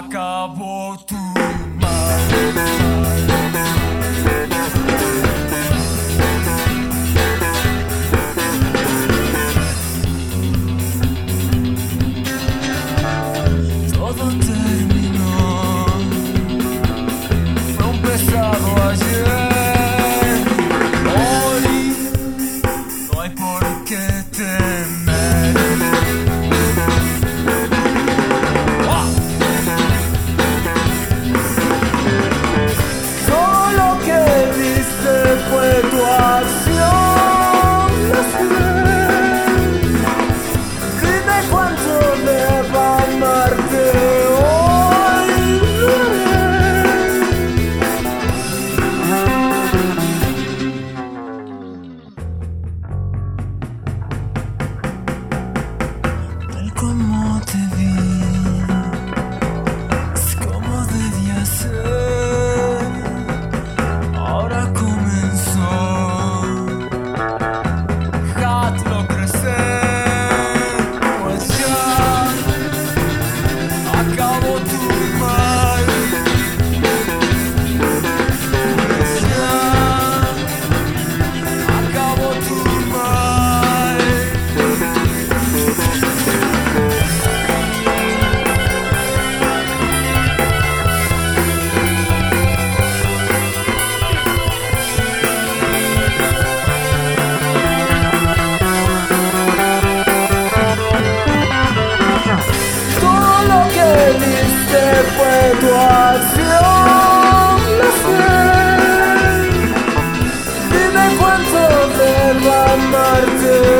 acabou. cuánto deba amarte.